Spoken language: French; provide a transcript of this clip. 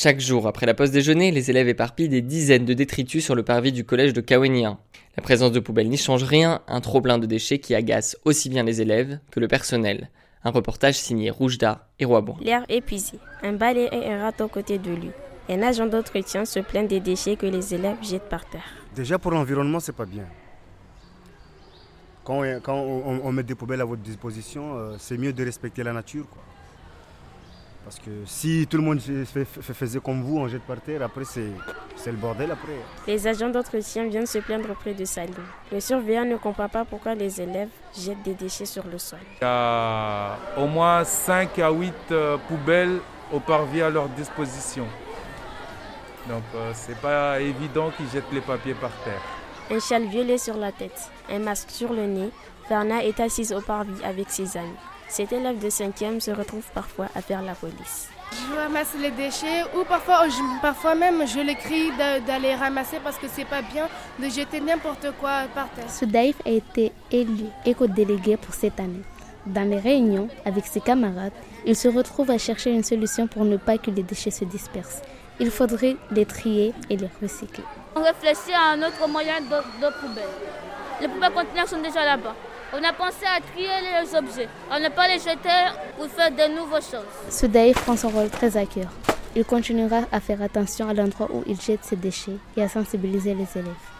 Chaque jour, après la pause déjeuner, les élèves éparpillent des dizaines de détritus sur le parvis du collège de Kawenien. La présence de poubelles n'y change rien, un trop plein de déchets qui agace aussi bien les élèves que le personnel. Un reportage signé Roujda et Roibon. L'air épuisé, un balai et un rat aux côtés de lui. Un agent d'entretien se plaint des déchets que les élèves jettent par terre. Déjà pour l'environnement, c'est pas bien. Quand, on, met des poubelles à votre disposition, euh, c'est mieux de respecter la nature. Parce que si tout le monde faisait comme vous, on jette par terre, après c'est le bordel après. Les agents d'entretien viennent se plaindre auprès de Salim. Le surveillant ne comprend pas pourquoi les élèves jettent des déchets sur le sol. Il y a au moins 5 à 8 euh, poubelles au parvis à leur disposition. Donc euh, c'est pas évident qu'ils jettent les papiers par terre. Un châle violet sur la tête, un masque sur le nez, Verna est assise au parvis avec ses amis. Cet élève de 5e se retrouve parfois à faire la police. Je ramasse les déchets ou parfois, parfois même je l'écris d'aller ramasser parce que c'est pas bien de jeter n'importe quoi par terre. Soudaïf a été élu éco-délégué pour cette année. Dans les réunions avec ses camarades, il se retrouve à chercher une solution pour ne pas que les déchets se dispersent. Il faudrait les trier et les recycler. On réfléchit à un autre moyen de, poubelles. Les poubelles conteneurs sont déjà là-bas. On a pensé à trier les objets, à ne pas les jeter pour faire de nouvelles choses. Soudaï prend son rôle très à cœur. Il continuera à faire attention à l'endroit où il jette ses déchets et à sensibiliser les élèves.